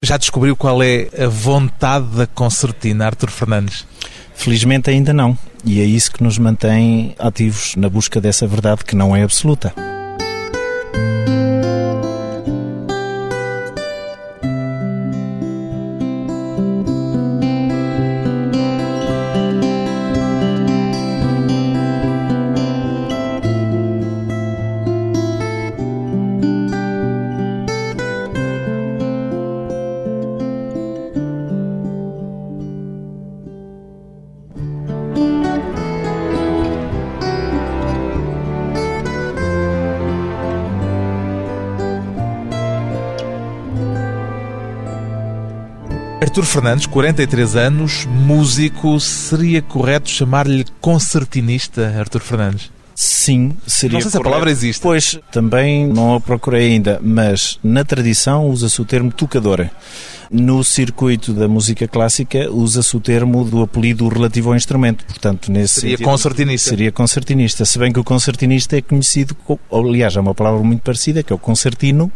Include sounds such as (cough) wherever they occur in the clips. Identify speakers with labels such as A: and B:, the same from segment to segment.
A: Já descobriu qual é a vontade da concertina, Artur Fernandes?
B: Felizmente ainda não. E é isso que nos mantém ativos na busca dessa verdade que não é absoluta.
A: Fernandes, 43 anos, músico, seria correto chamar-lhe concertinista, Artur Fernandes?
B: Sim, seria
A: Não sei se a palavra existe.
B: Pois, também não a procurei ainda, mas na tradição usa-se o termo tocadora. No circuito da música clássica usa-se o termo do apelido relativo ao instrumento. Portanto, nesse
A: Seria
B: sentido,
A: concertinista.
B: Seria concertinista. Se bem que o concertinista é conhecido, co- aliás, é uma palavra muito parecida, que é o concertino,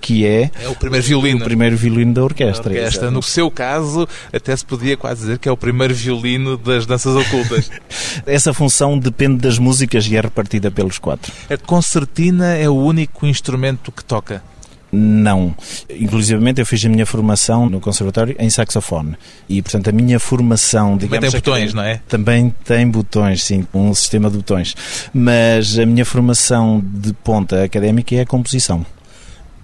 B: que é
A: É o primeiro violino.
B: o primeiro violino da
A: da
B: orquestra.
A: orquestra. No seu caso, até se podia quase dizer que é o primeiro violino das danças ocultas. (laughs)
B: Essa função depende das músicas e é repartida pelos quatro.
A: A concertina é o único instrumento que toca.
B: Não. Inclusivamente eu fiz a minha formação no conservatório em saxofone. E, portanto, a minha formação,
A: Também
B: digamos...
A: tem botões, não é?
B: Também tem botões, sim, um sistema de botões. Mas a minha formação de ponta académica é a composição.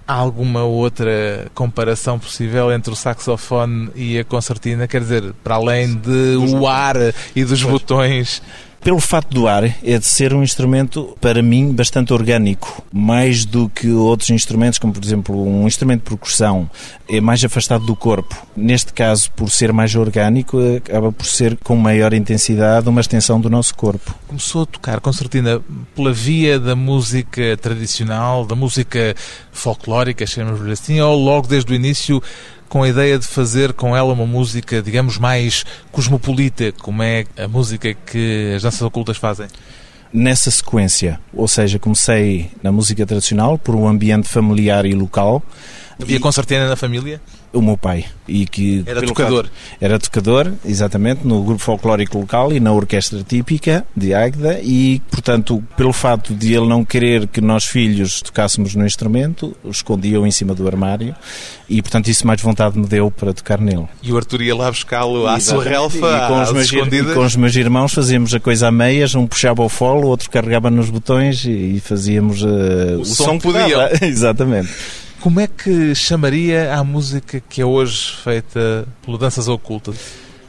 A: Há alguma outra comparação possível entre o saxofone e a concertina? Quer dizer, para além de o ar e dos botões.
B: Pelo facto do ar, é de ser um instrumento, para mim, bastante orgânico. Mais do que outros instrumentos, como por exemplo um instrumento de percussão, é mais afastado do corpo. Neste caso, por ser mais orgânico, acaba por ser com maior intensidade uma extensão do nosso corpo.
A: Começou a tocar concertina pela via da música tradicional, da música folclórica, chamamos-lhe assim, ou logo desde o início com a ideia de fazer com ela uma música, digamos, mais cosmopolita, como é a música que as danças ocultas fazem?
B: Nessa sequência, ou seja, comecei na música tradicional por um ambiente familiar e local.
A: Havia concertina na família?
B: O meu pai. E que,
A: Era tocador.
B: era tocador, exatamente, no grupo folclórico local e na orquestra típica de Águeda e, portanto, pelo fato de ele não querer que nós filhos tocássemos no instrumento, o escondia-o em cima do armário e, portanto, isso mais vontade me deu para tocar nele.
A: E o Artur ia lá buscá-lo à sua relfa,
B: e com, os meus, e com os meus irmãos fazíamos a coisa a meias, um puxava o folo, o outro carregava nos botões e, e fazíamos uh, o,
A: som
B: que
A: que podiam.
B: dava. (laughs) Exatamente.
A: Como é que chamaria a música que é hoje feita pelo Danças Ocultas?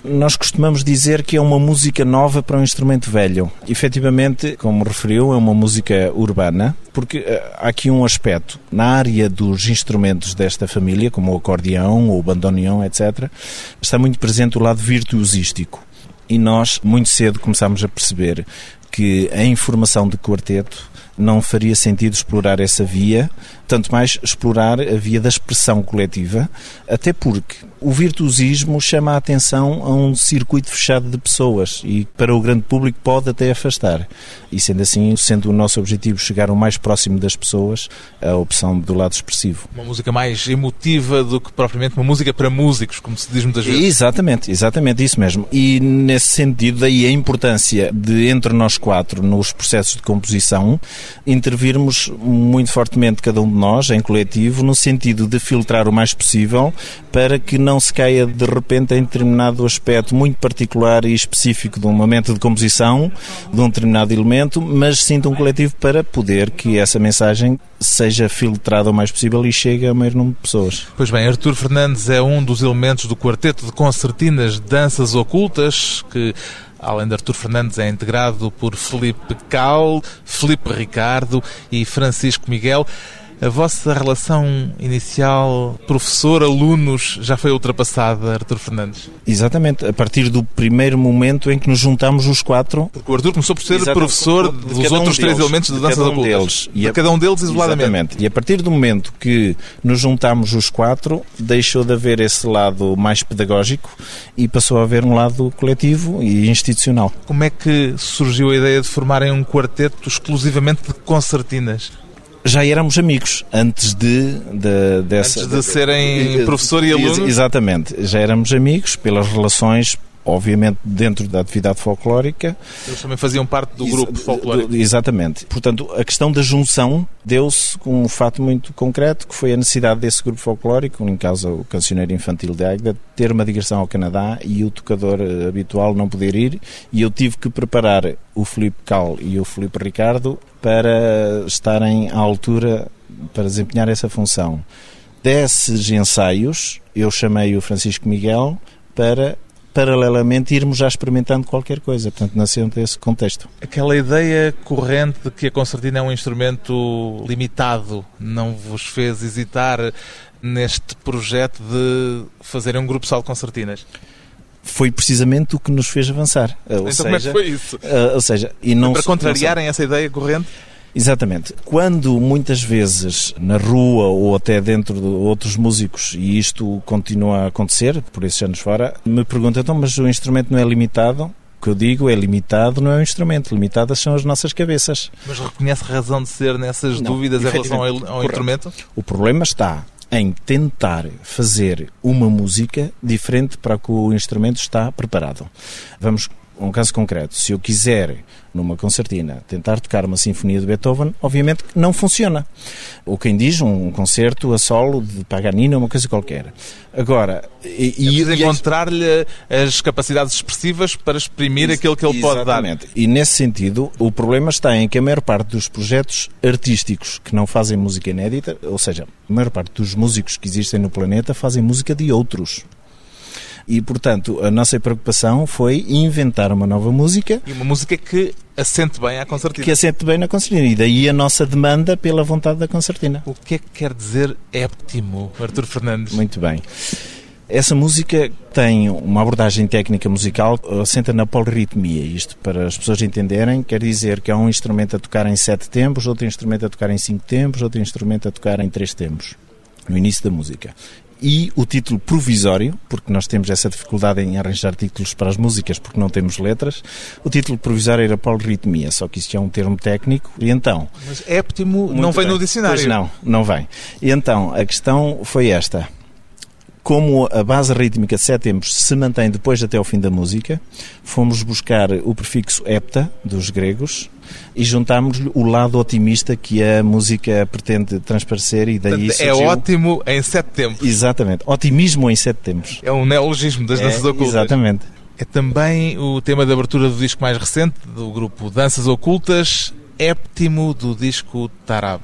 B: Nós costumamos dizer que é uma música nova para um instrumento velho. Efetivamente, como referiu, é uma música urbana, porque eh, há aqui um aspecto. Na área dos instrumentos desta família, como o acordeão ou o bandoneon, etc., está muito presente o lado virtuosístico. E nós, muito cedo, começámos a perceber que a informação de quarteto não faria sentido explorar essa via, tanto mais explorar a via da expressão coletiva, até porque o virtuosismo chama a atenção a um circuito fechado de pessoas e para o grande público pode até afastar. E sendo assim, sendo o nosso objetivo chegar o mais próximo das pessoas, a opção do lado expressivo.
A: Uma música mais emotiva do que propriamente uma música para músicos, como se diz muitas vezes.
B: Exatamente, exatamente isso mesmo. E nesse sentido, daí a importância de, entre nós quatro, nos processos de composição, intervirmos muito fortemente cada um de nós, em coletivo, no sentido de filtrar o mais possível para que não se caia de repente em determinado aspecto muito particular e específico de um momento de composição, de um determinado elemento, mas sinta um coletivo para poder que essa mensagem seja filtrada o mais possível e chegue ao maior número de pessoas.
A: Pois bem, Artur Fernandes é um dos elementos do quarteto de concertinas Danças Ocultas, que além de Artur Fernandes é integrado por Felipe Cal, Felipe Ricardo e Francisco Miguel. A vossa relação inicial professor-alunos já foi ultrapassada, Artur Fernandes?
B: Exatamente, a partir do primeiro momento em que nos juntamos os quatro.
A: Porque o Artur começou por ser
B: Exatamente,
A: professor
B: de
A: dos
B: cada um
A: outros três
B: deles,
A: elementos de
B: de
A: Danças
B: cada um
A: Ocultas.
B: deles. E
A: de
B: a-
A: cada um deles isoladamente.
B: Exatamente. E a partir do momento que nos juntamos os quatro, deixou de haver esse lado mais pedagógico e passou a haver um lado coletivo e institucional.
A: Como é que surgiu a ideia de formarem um quarteto exclusivamente de concertinas?
B: Já éramos amigos antes de, de dessa
A: antes de serem professor e aluno.
B: exatamente. Já éramos amigos pelas relações obviamente dentro da atividade folclórica.
A: Eles também faziam parte do grupo folclórico.
B: Exatamente. Portanto, a questão da junção deu-se com um fato muito concreto, que foi a necessidade desse grupo folclórico, em causa o cancioneiro infantil de Águeda, ter uma digressão ao Canadá e o tocador eh, habitual não poder ir, e eu tive que preparar o Felipe Cal e o Felipe Ricardo para estarem à altura para desempenhar essa função. Desses ensaios, eu chamei o Francisco Miguel para paralelamente irmos já experimentando qualquer coisa. Portanto, nasceu desse contexto.
A: Aquela ideia corrente de que a concertina é um instrumento limitado não vos fez hesitar neste projeto de fazer um grupo só de concertinas?
B: foi precisamente o que nos fez avançar.
A: Ou então seja, como é que foi isso?
B: Uh, ou seja, e não
A: para contrariarem não essa ideia corrente?
B: Exatamente. Quando muitas vezes na rua ou até dentro de outros músicos, e isto continua a acontecer por esses anos fora, me perguntam, então, mas o instrumento não é limitado? O que eu digo é limitado, não é um instrumento, limitadas são as nossas cabeças.
A: Mas reconhece razão de ser nessas não, dúvidas em relação ao, ao instrumento?
B: O problema está em tentar fazer uma música diferente para que o instrumento está preparado. Vamos um caso concreto, se eu quiser, numa concertina, tentar tocar uma sinfonia de Beethoven, obviamente não funciona. Ou quem diz um concerto a solo de Paganini, uma coisa qualquer. Agora,
A: e, é encontrar-lhe as capacidades expressivas para exprimir aquilo que ele pode dar.
B: E nesse sentido, o problema está em que a maior parte dos projetos artísticos que não fazem música inédita, ou seja, a maior parte dos músicos que existem no planeta fazem música de outros. E, portanto, a nossa preocupação foi inventar uma nova música.
A: E uma música que assente bem à concertina.
B: Que assente bem na concertina. E daí a nossa demanda pela vontade da concertina.
A: O que é que quer dizer éptimo, Artur Fernandes?
B: Muito bem. Essa música tem uma abordagem técnica musical, assenta na polirritmia. Isto, para as pessoas entenderem, quer dizer que há um instrumento a tocar em sete tempos, outro instrumento a tocar em cinco tempos, outro instrumento a tocar em três tempos, no início da música e o título provisório, porque nós temos essa dificuldade em arranjar títulos para as músicas porque não temos letras, o título provisório era polirritmia, só que isto é um termo técnico, e então...
A: Mas éptimo não vem bem. no dicionário.
B: Pois não, não vem. E então, a questão foi esta como a base rítmica de sete tempos se mantém depois até ao fim da música, fomos buscar o prefixo hepta, dos gregos, e juntámos-lhe o lado otimista que a música pretende transparecer e daí
A: Portanto, É ótimo em sete tempos.
B: Exatamente. Otimismo em sete tempos.
A: É um neologismo das é, danças ocultas.
B: Exatamente.
A: É também o tema de abertura do disco mais recente, do grupo Danças Ocultas, Éptimo do disco Tarab.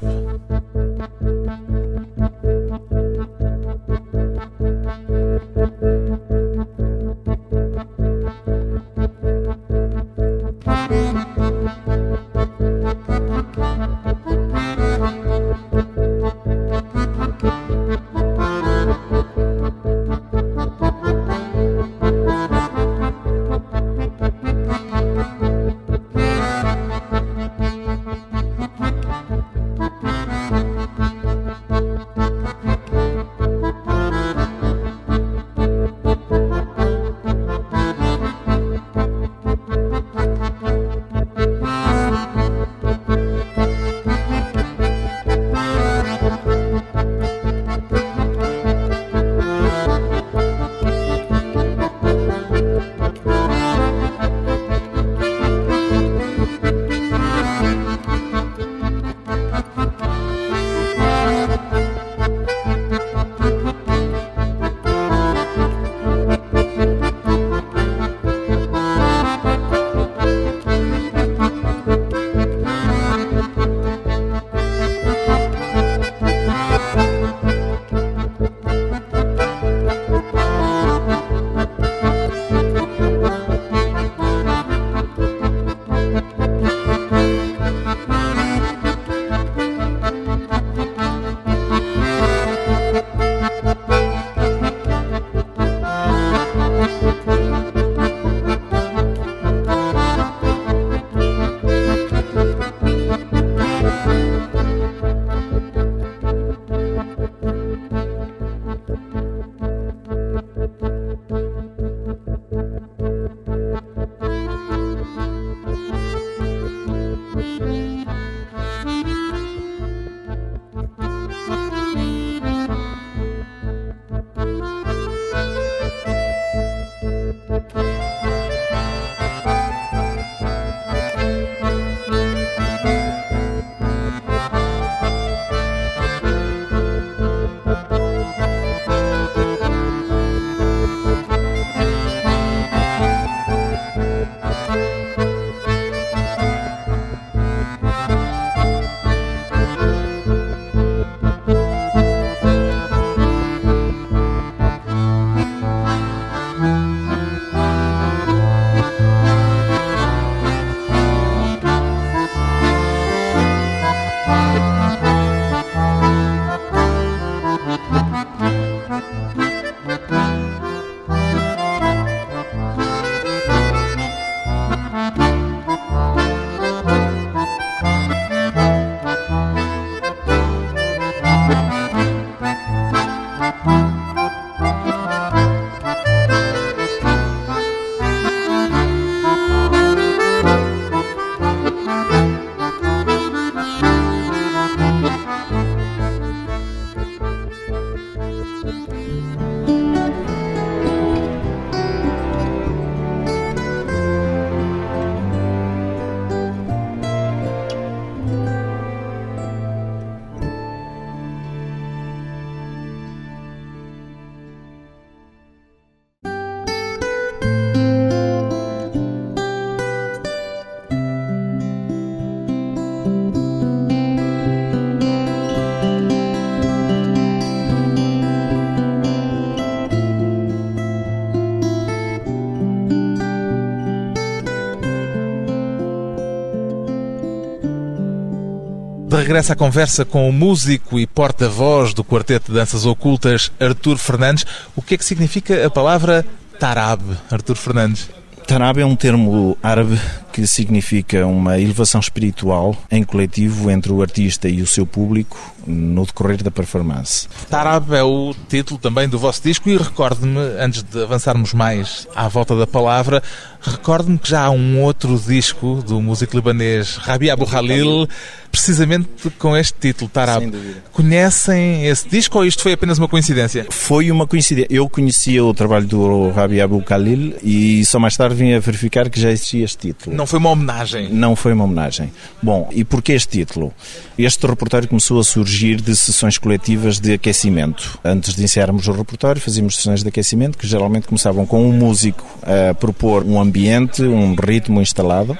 A: Regresso à conversa com o músico e porta-voz do Quarteto de Danças Ocultas, Artur Fernandes. O que é que significa a palavra tarab, Artur Fernandes?
B: Tarab é um termo árabe que significa uma elevação espiritual em coletivo entre o artista e o seu público no decorrer da performance.
A: Tarab é o título também do vosso disco e recorde-me, antes de avançarmos mais à volta da palavra, recorde-me que já há um outro disco do músico libanês Rabi Abu Khalil, precisamente com este título, Tarab. Conhecem esse disco ou isto foi apenas uma coincidência?
B: Foi uma coincidência. Eu conhecia o trabalho do Rabi Abu Khalil e só mais tarde vim a verificar que já existia este título.
A: Não foi uma homenagem?
B: Não foi uma homenagem. Bom, e porquê este título? Este repertório começou a surgir de sessões coletivas de aquecimento. Antes de iniciarmos o repertório, fazíamos sessões de aquecimento que geralmente começavam com um músico a propor um ambiente, um ritmo instalado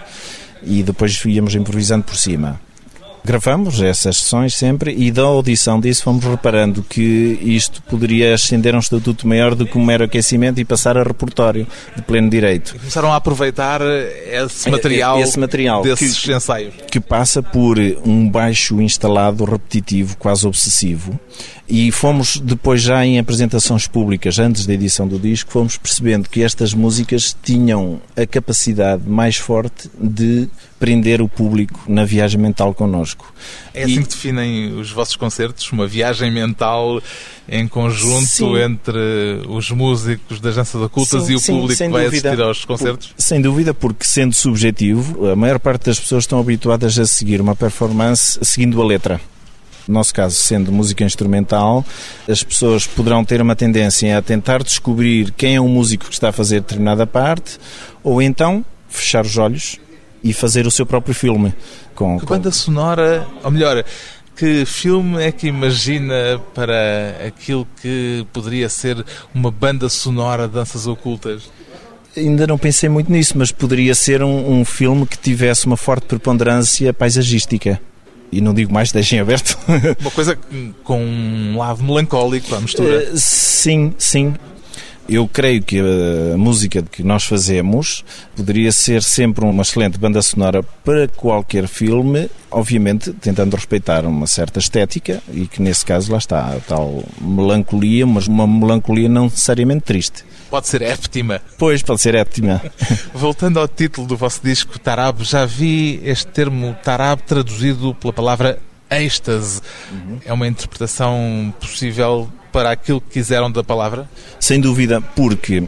B: e depois íamos improvisando por cima. Gravamos essas sessões sempre e da audição disso fomos reparando que isto poderia ascender a um estatuto maior do que um mero aquecimento e passar a repertório de pleno direito.
A: E começaram a aproveitar esse material,
B: esse material
A: desses que, ensaios.
B: Que passa por um baixo instalado repetitivo, quase obsessivo, e fomos depois já em apresentações públicas, antes da edição do disco, fomos percebendo que estas músicas tinham a capacidade mais forte de prender o público na viagem mental connosco.
A: É assim e... que definem os vossos concertos? Uma viagem mental em conjunto sim. entre os músicos das danças ocultas sim, e o sim, público que vai dúvida. assistir aos concertos?
B: Sem dúvida, porque sendo subjetivo, a maior parte das pessoas estão habituadas a seguir uma performance seguindo a letra no nosso caso, sendo música instrumental, as pessoas poderão ter uma tendência a tentar descobrir quem é o músico que está a fazer determinada parte, ou então fechar os olhos e fazer o seu próprio filme.
A: Com, que banda sonora, ou melhor, que filme é que imagina para aquilo que poderia ser uma banda sonora de danças ocultas?
B: Ainda não pensei muito nisso, mas poderia ser um, um filme que tivesse uma forte preponderância paisagística e não digo mais, deixem aberto. (laughs)
A: Uma coisa com um lado melancólico à mistura.
B: Uh, sim, sim. Eu creio que a música que nós fazemos poderia ser sempre uma excelente banda sonora para qualquer filme, obviamente tentando respeitar uma certa estética e que nesse caso lá está a tal melancolia, mas uma melancolia não necessariamente triste.
A: Pode ser éptima.
B: Pois, pode ser éptima.
A: Voltando ao título do vosso disco, Tarab, já vi este termo Tarab traduzido pela palavra êxtase. Uhum. É uma interpretação possível para aquilo que quiseram da palavra?
B: Sem dúvida, porque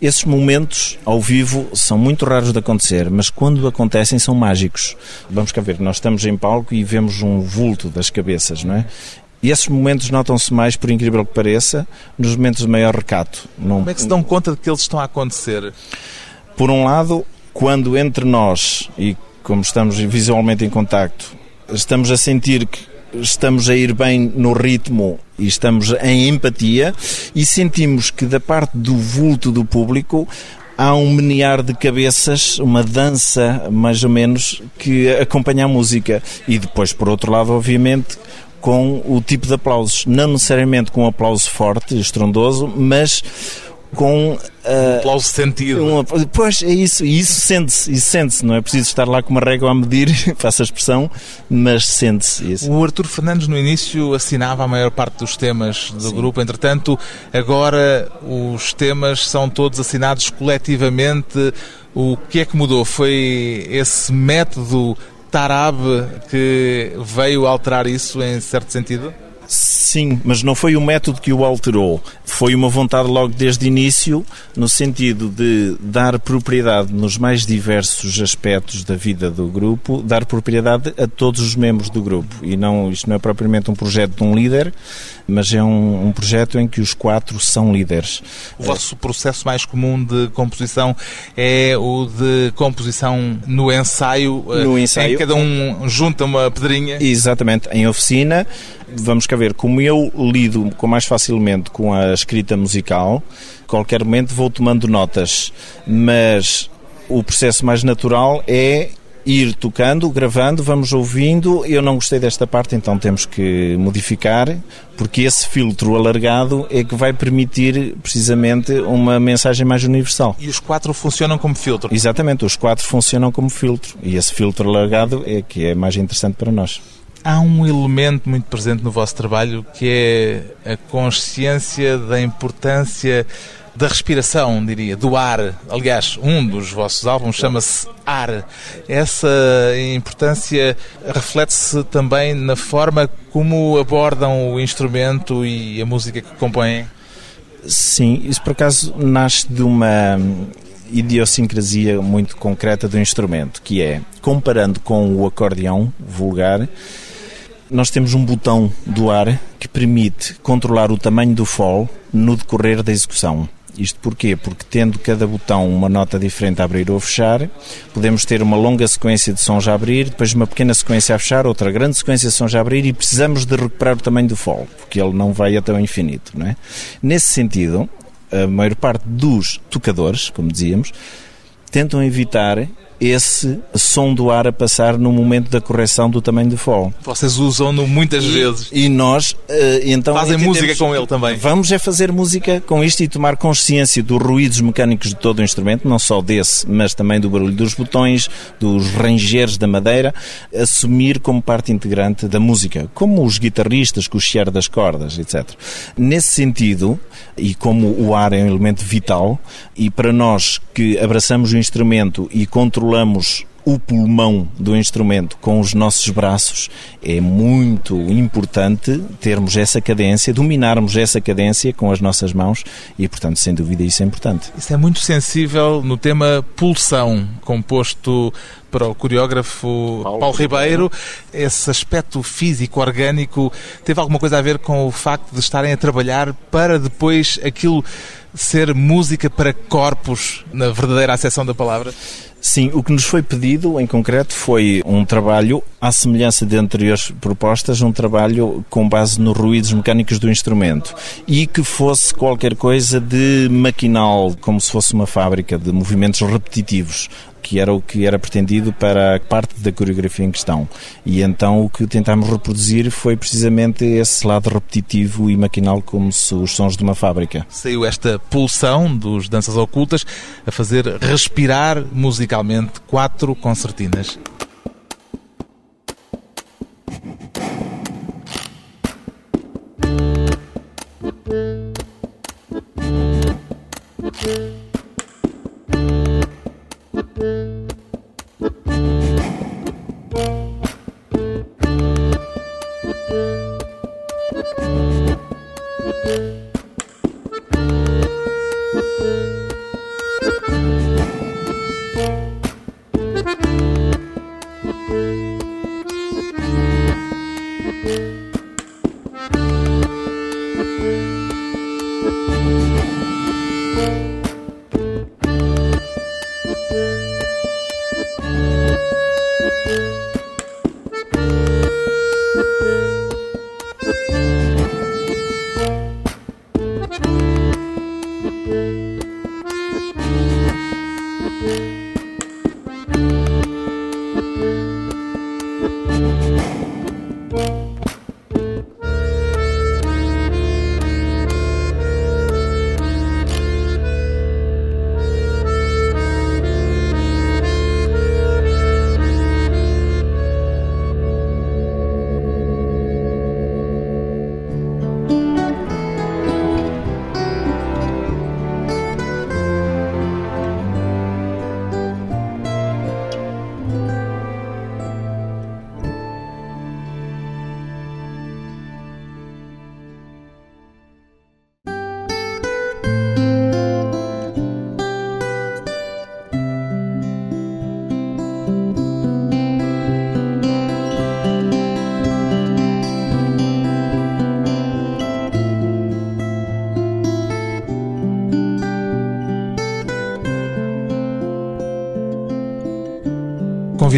B: esses momentos ao vivo são muito raros de acontecer, mas quando acontecem são mágicos. Vamos cá ver, nós estamos em palco e vemos um vulto das cabeças, não é? E esses momentos notam-se mais, por incrível que pareça, nos momentos de maior recato.
A: Num... Como é que se dão conta de que eles estão a acontecer?
B: Por um lado, quando entre nós, e como estamos visualmente em contacto, estamos a sentir que estamos a ir bem no ritmo e estamos em empatia e sentimos que da parte do vulto do público há um menear de cabeças, uma dança mais ou menos que acompanha a música e depois por outro lado obviamente com o tipo de aplausos, não necessariamente com um aplauso forte, estrondoso, mas com uh,
A: um aplauso sentido. Um,
B: pois é isso, e isso sente-se, isso sente-se, não é preciso estar lá com uma régua a medir, (laughs) faça a expressão, mas sente-se isso.
A: O Artur Fernandes no início assinava a maior parte dos temas do Sim. grupo, entretanto, agora os temas são todos assinados coletivamente. O que é que mudou? Foi esse método Tarab que veio alterar isso em certo sentido?
B: Sim, mas não foi o método que o alterou. Foi uma vontade logo desde o início, no sentido de dar propriedade nos mais diversos aspectos da vida do grupo, dar propriedade a todos os membros do grupo. E não, isto não é propriamente um projeto de um líder, mas é um, um projeto em que os quatro são líderes.
A: O vosso processo mais comum de composição é o de composição no ensaio,
B: no ensaio.
A: em que cada um junta uma pedrinha.
B: Exatamente, em oficina vamos cá ver, como eu lido com mais facilmente com a escrita musical, qualquer momento vou tomando notas, mas o processo mais natural é ir tocando, gravando, vamos ouvindo. Eu não gostei desta parte, então temos que modificar, porque esse filtro alargado é que vai permitir precisamente uma mensagem mais universal.
A: E os quatro funcionam como filtro?
B: Exatamente, os quatro funcionam como filtro. E esse filtro alargado é que é mais interessante para nós.
A: Há um elemento muito presente no vosso trabalho que é a consciência da importância da respiração, diria, do ar. Aliás, um dos vossos álbuns chama-se Ar. Essa importância reflete-se também na forma como abordam o instrumento e a música que compõem?
B: Sim, isso por acaso nasce de uma idiosincrasia muito concreta do instrumento, que é, comparando com o acordeão vulgar, nós temos um botão do ar que permite controlar o tamanho do fall no decorrer da execução. Isto porquê? Porque tendo cada botão uma nota diferente a abrir ou fechar, podemos ter uma longa sequência de sons a abrir, depois uma pequena sequência a fechar, outra grande sequência de sons a abrir e precisamos de recuperar o tamanho do fall, porque ele não vai até o infinito. Não é? Nesse sentido, a maior parte dos tocadores, como dizíamos, tentam evitar esse som do ar a passar no momento da correção do tamanho do fall.
A: Vocês usam-no muitas
B: e,
A: vezes.
B: E nós, uh, então...
A: Fazem música com ele também.
B: Vamos é fazer música com isto e tomar consciência dos ruídos mecânicos de todo o instrumento, não só desse, mas também do barulho dos botões, dos rangeres da madeira, assumir como parte integrante da música, como os guitarristas com o chiar das cordas, etc. Nesse sentido, e como o ar é um elemento vital, e para nós que abraçamos o instrumento e controlamos o pulmão do instrumento com os nossos braços, é muito importante termos essa cadência, dominarmos essa cadência com as nossas mãos e, portanto, sem dúvida, isso é importante.
A: Isso é muito sensível no tema pulsão, composto para o coreógrafo Paulo, Paulo Ribeiro. Esse aspecto físico, orgânico, teve alguma coisa a ver com o facto de estarem a trabalhar para depois aquilo ser música para corpos, na verdadeira acessão da palavra?
B: Sim, o que nos foi pedido em concreto foi um trabalho, à semelhança de anteriores propostas, um trabalho com base nos ruídos mecânicos do instrumento e que fosse qualquer coisa de maquinal, como se fosse uma fábrica de movimentos repetitivos que era o que era pretendido para a parte da coreografia em questão. E então o que tentámos reproduzir foi precisamente esse lado repetitivo e maquinal como se os sons de uma fábrica.
A: Saiu esta pulsão dos danças ocultas a fazer respirar musicalmente quatro concertinas.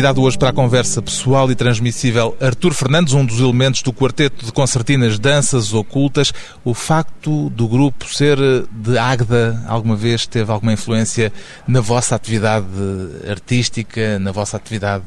A: Convidado hoje para a conversa pessoal e transmissível Artur Fernandes, um dos elementos do quarteto de concertinas Danças Ocultas. O facto do grupo ser de Águeda alguma vez teve alguma influência na vossa atividade artística, na vossa atividade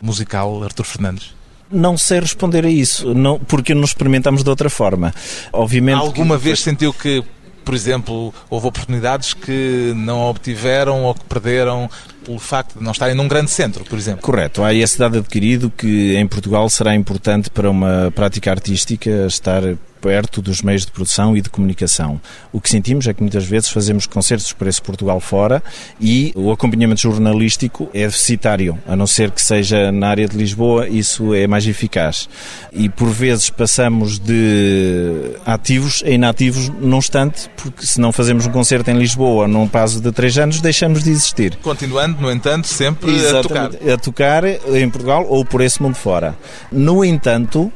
A: musical, Artur Fernandes?
B: Não sei responder a isso, não, porque nos experimentamos de outra forma. Obviamente
A: Alguma
B: que...
A: vez sentiu que por exemplo, houve oportunidades que não obtiveram ou que perderam pelo facto de não estarem num grande centro, por exemplo.
B: Correto. Há esse dado adquirido que em Portugal será importante para uma prática artística estar perto dos meios de produção e de comunicação. O que sentimos é que muitas vezes fazemos concertos para esse Portugal fora e o acompanhamento jornalístico é deficitário, a não ser que seja na área de Lisboa, isso é mais eficaz. E por vezes passamos de ativos a inativos num instante, porque se não fazemos um concerto em Lisboa num prazo de três anos, deixamos de existir.
A: Continuando, no entanto, sempre
B: Exatamente,
A: a tocar.
B: A tocar em Portugal ou por esse mundo fora. No entanto,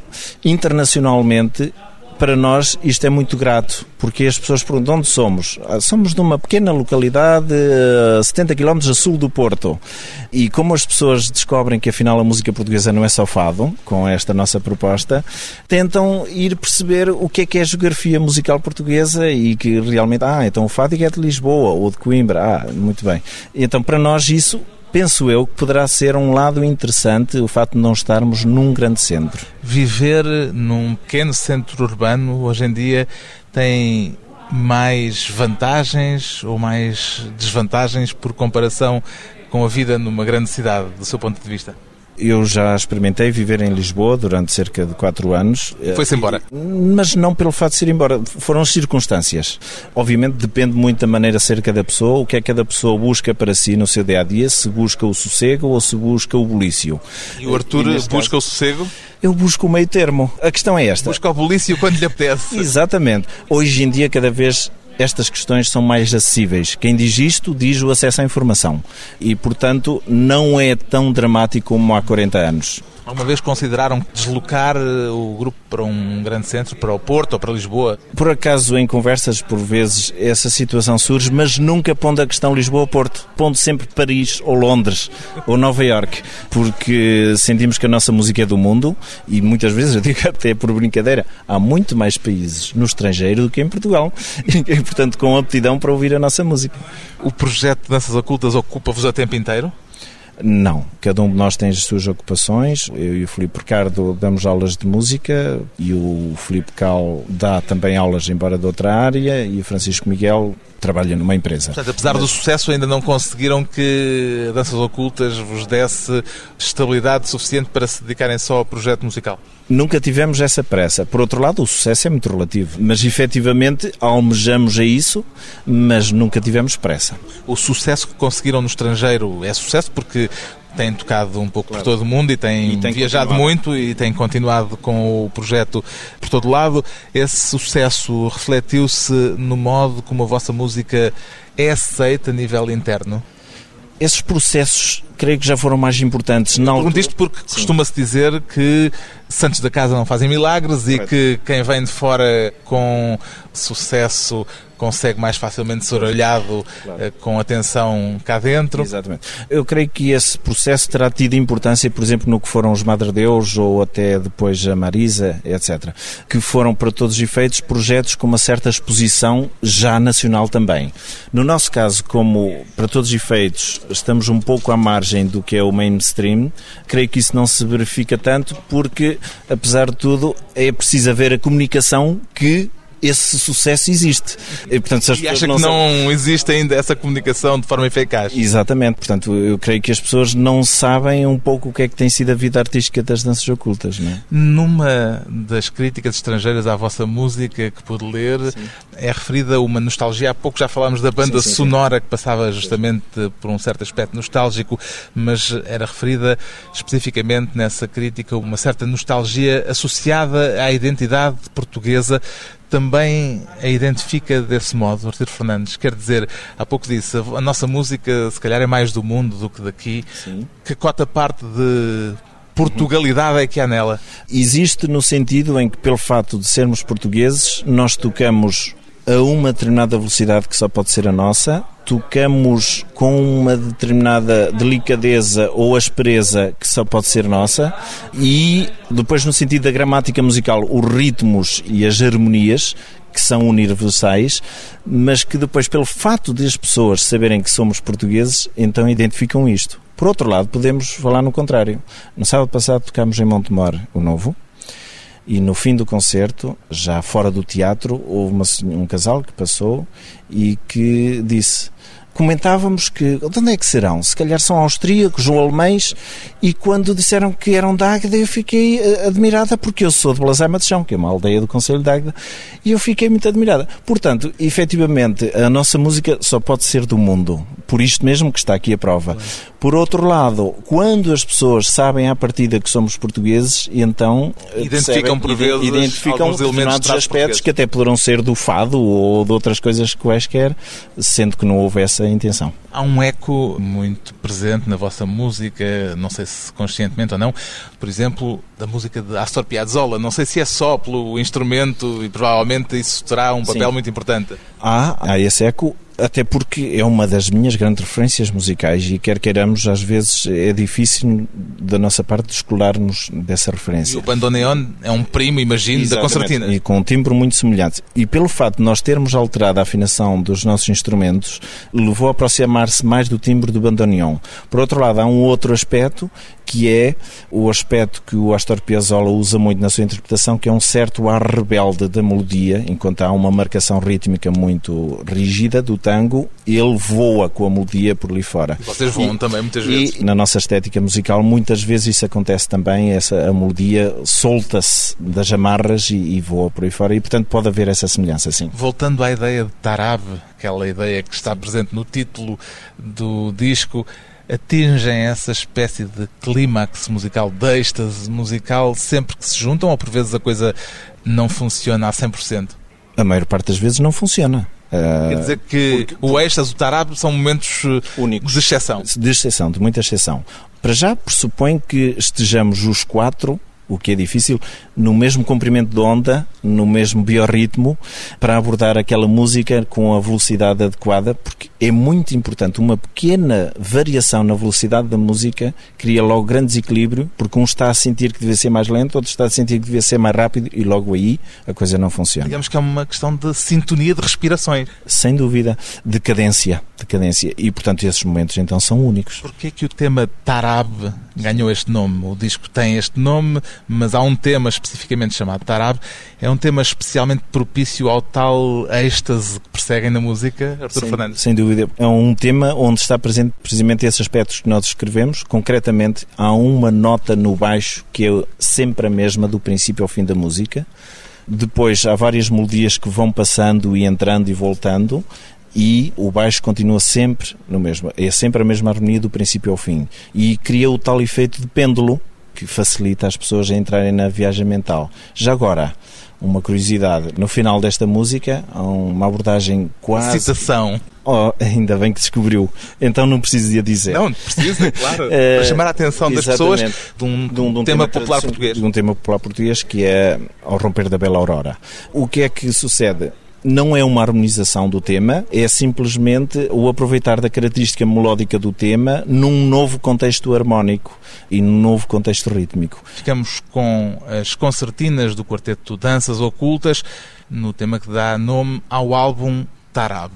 B: internacionalmente, para nós isto é muito grato, porque as pessoas perguntam onde somos. Ah, somos de uma pequena localidade a 70 km a sul do Porto. E como as pessoas descobrem que afinal a música portuguesa não é só fado, com esta nossa proposta, tentam ir perceber o que é que é a geografia musical portuguesa e que realmente, ah, então o fado é de Lisboa ou de Coimbra. Ah, muito bem. Então para nós isso penso eu que poderá ser um lado interessante o facto de não estarmos num grande centro.
A: Viver num pequeno centro urbano hoje em dia tem mais vantagens ou mais desvantagens por comparação com a vida numa grande cidade, do seu ponto de vista?
B: Eu já experimentei viver em Lisboa durante cerca de quatro anos.
A: Foi-se embora?
B: Mas não pelo fato de ser embora. Foram circunstâncias. Obviamente depende muito da maneira de ser cada pessoa, o que é que cada pessoa busca para si no seu dia a dia, se busca o sossego ou se busca o bulício.
A: E o Arthur e busca caso, o sossego?
B: Eu busco o meio termo. A questão é esta.
A: Busca o bulício quando lhe apetece.
B: Exatamente. Hoje em dia, cada vez estas questões são mais acessíveis. Quem diz isto diz o acesso à informação e, portanto, não é tão dramático como há 40 anos.
A: Alguma vez consideraram deslocar eh, o grupo para um grande centro, para o Porto ou para Lisboa?
B: Por acaso, em conversas, por vezes, essa situação surge, mas nunca pondo a questão Lisboa-Porto. Pondo sempre Paris ou Londres ou Nova York, porque sentimos que a nossa música é do mundo e muitas vezes, eu digo (laughs) até por brincadeira, há muito mais países no estrangeiro do que em Portugal (laughs) e, portanto, com aptidão para ouvir a nossa música.
A: O projeto de Danças Ocultas ocupa-vos a tempo inteiro?
B: Não, cada um de nós tem as suas ocupações. Eu e o Filipe Ricardo damos aulas de música e o Filipe Cal dá também aulas, embora de outra área, e o Francisco Miguel trabalha numa empresa.
A: Portanto, apesar Mas... do sucesso, ainda não conseguiram que Danças Ocultas vos desse estabilidade suficiente para se dedicarem só ao projeto musical?
B: Nunca tivemos essa pressa. Por outro lado, o sucesso é muito relativo, mas efetivamente almejamos a isso, mas nunca tivemos pressa.
A: O sucesso que conseguiram no estrangeiro é sucesso porque têm tocado um pouco claro. por todo o mundo e têm, e viajado muito e têm continuado com o projeto por todo lado. Esse sucesso refletiu-se no modo como a vossa música é aceita a nível interno?
B: Esses processos creio que já foram mais importantes.
A: Não pergunto isto porque costuma-se dizer que santos da casa não fazem milagres e que quem vem de fora com sucesso consegue mais facilmente ser olhado claro. Eh, com atenção cá dentro.
B: Exatamente. Eu creio que esse processo terá tido importância, por exemplo, no que foram os Madre Deus ou até depois a Marisa, etc. Que foram, para todos os efeitos, projetos com uma certa exposição já nacional também. No nosso caso, como para todos os efeitos estamos um pouco à margem do que é o mainstream, creio que isso não se verifica tanto porque, apesar de tudo, é preciso haver a comunicação que esse sucesso existe.
A: E, portanto, e acha não que não existe ainda essa comunicação de forma eficaz?
B: Exatamente. Portanto, eu creio que as pessoas não sabem um pouco o que é que tem sido a vida artística das danças ocultas. Não é?
A: Numa das críticas estrangeiras à vossa música que pude ler, sim. é referida uma nostalgia. Há pouco já falámos da banda sim, sim, sonora que passava justamente por um certo aspecto nostálgico, mas era referida especificamente nessa crítica uma certa nostalgia associada à identidade portuguesa também a identifica desse modo, Artur Fernandes? Quer dizer, há pouco disse, a nossa música se calhar é mais do mundo do que daqui. Sim. Que cota parte de Portugalidade é que há nela?
B: Existe no sentido em que, pelo fato de sermos portugueses, nós tocamos a uma determinada velocidade que só pode ser a nossa, tocamos com uma determinada delicadeza ou aspereza que só pode ser nossa e depois no sentido da gramática musical, os ritmos e as harmonias que são universais, mas que depois pelo fato de as pessoas saberem que somos portugueses, então identificam isto. Por outro lado, podemos falar no contrário. No sábado passado tocámos em Montemor o Novo, E no fim do concerto, já fora do teatro, houve uma, um casal que passou e que disse comentávamos que de onde é que serão? Se calhar são austríacos ou alemães e quando disseram que eram da Águeda eu fiquei uh, admirada porque eu sou de Blasema de Chão, que é uma aldeia do Conselho de Águeda e eu fiquei muito admirada. Portanto, efetivamente, a nossa música só pode ser do mundo, por isto mesmo que está aqui a prova. Por outro lado, quando as pessoas sabem à partida que somos portugueses, então
A: eh, identificam por vezes
B: identificam
A: elementos
B: aspectos que até poderão ser do fado ou de outras coisas quaisquer, sendo que não houve essa intenção.
A: Há um eco muito presente na vossa música, não sei se conscientemente ou não, por exemplo, da música de Astor Piazzolla. Não sei se é só pelo instrumento e provavelmente isso terá um papel Sim. muito importante.
B: Há, há esse eco até porque é uma das minhas grandes referências musicais e quer queiramos, às vezes é difícil da nossa parte descolarmos dessa referência. E
A: o bandoneon é um primo, imagino, Exatamente. da concertina.
B: E com um timbre muito semelhante. E pelo facto de nós termos alterado a afinação dos nossos instrumentos, levou a aproximar-se mais do timbre do bandoneon. Por outro lado, há um outro aspecto que é o aspecto que o Astor Piazzolla usa muito na sua interpretação, que é um certo ar rebelde da melodia, enquanto há uma marcação rítmica muito rígida do tango, ele voa com a melodia por ali fora.
A: Vocês voam e, também muitas vezes.
B: E na nossa estética musical, muitas vezes isso acontece também, essa a melodia solta-se das amarras e, e voa por aí fora, e portanto pode haver essa semelhança, sim.
A: Voltando à ideia de Tarab, aquela ideia que está presente no título do disco, atingem essa espécie de clímax musical, de êxtase musical, sempre que se juntam ou por vezes a coisa não funciona a 100%?
B: A maior parte das vezes não funciona.
A: Quer dizer que porque, o êxtase, o tarab, são momentos eh, únicos de exceção.
B: De exceção, de muita exceção. Para já, pressupõe que estejamos os quatro o que é difícil, no mesmo comprimento de onda, no mesmo biorritmo, para abordar aquela música com a velocidade adequada, porque é muito importante. Uma pequena variação na velocidade da música cria logo grande desequilíbrio, porque um está a sentir que devia ser mais lento, outro está a sentir que devia ser mais rápido, e logo aí a coisa não funciona.
A: Digamos que é uma questão de sintonia de respirações.
B: Sem dúvida, de cadência. De cadência. E, portanto, esses momentos então são únicos.
A: Porquê que o tema Tarab ganhou este nome? O disco tem este nome, mas há um tema especificamente chamado Tarab. É um tema especialmente propício ao tal êxtase que perseguem na música, Artur sem, Fernandes?
B: Sem dúvida. É um tema onde está presente precisamente esses aspectos que nós escrevemos. Concretamente, há uma nota no baixo que é sempre a mesma do princípio ao fim da música. Depois há várias melodias que vão passando e entrando e voltando e o baixo continua sempre no mesmo, é sempre a mesma harmonia do princípio ao fim e cria o tal efeito de pêndulo que facilita as pessoas a entrarem na viagem mental. Já agora, uma curiosidade, no final desta música há uma abordagem quase...
A: Citação.
B: Oh, ainda bem que descobriu. Então não preciso dizer.
A: Não, precisa, claro. (laughs) para chamar a atenção das pessoas de um, de um, de um tema, tema popular português.
B: De um tema popular português que é Ao Romper da Bela Aurora. O que é que sucede? Não é uma harmonização do tema, é simplesmente o aproveitar da característica melódica do tema num novo contexto harmónico e num novo contexto rítmico.
A: Ficamos com as concertinas do quarteto Danças Ocultas no tema que dá nome ao álbum Tarab.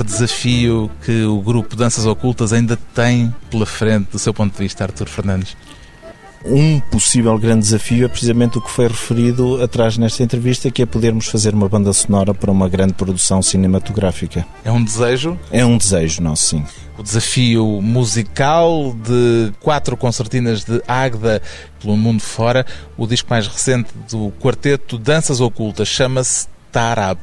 A: Maior desafio que o grupo Danças Ocultas ainda tem pela frente, do seu ponto de vista, Artur Fernandes?
B: Um possível grande desafio é precisamente o que foi referido atrás nesta entrevista, que é podermos fazer uma banda sonora para uma grande produção cinematográfica.
A: É um desejo?
B: É um desejo nosso, sim.
A: O desafio musical de quatro concertinas de Agda pelo mundo fora. O disco mais recente do quarteto Danças Ocultas chama-se Tarab.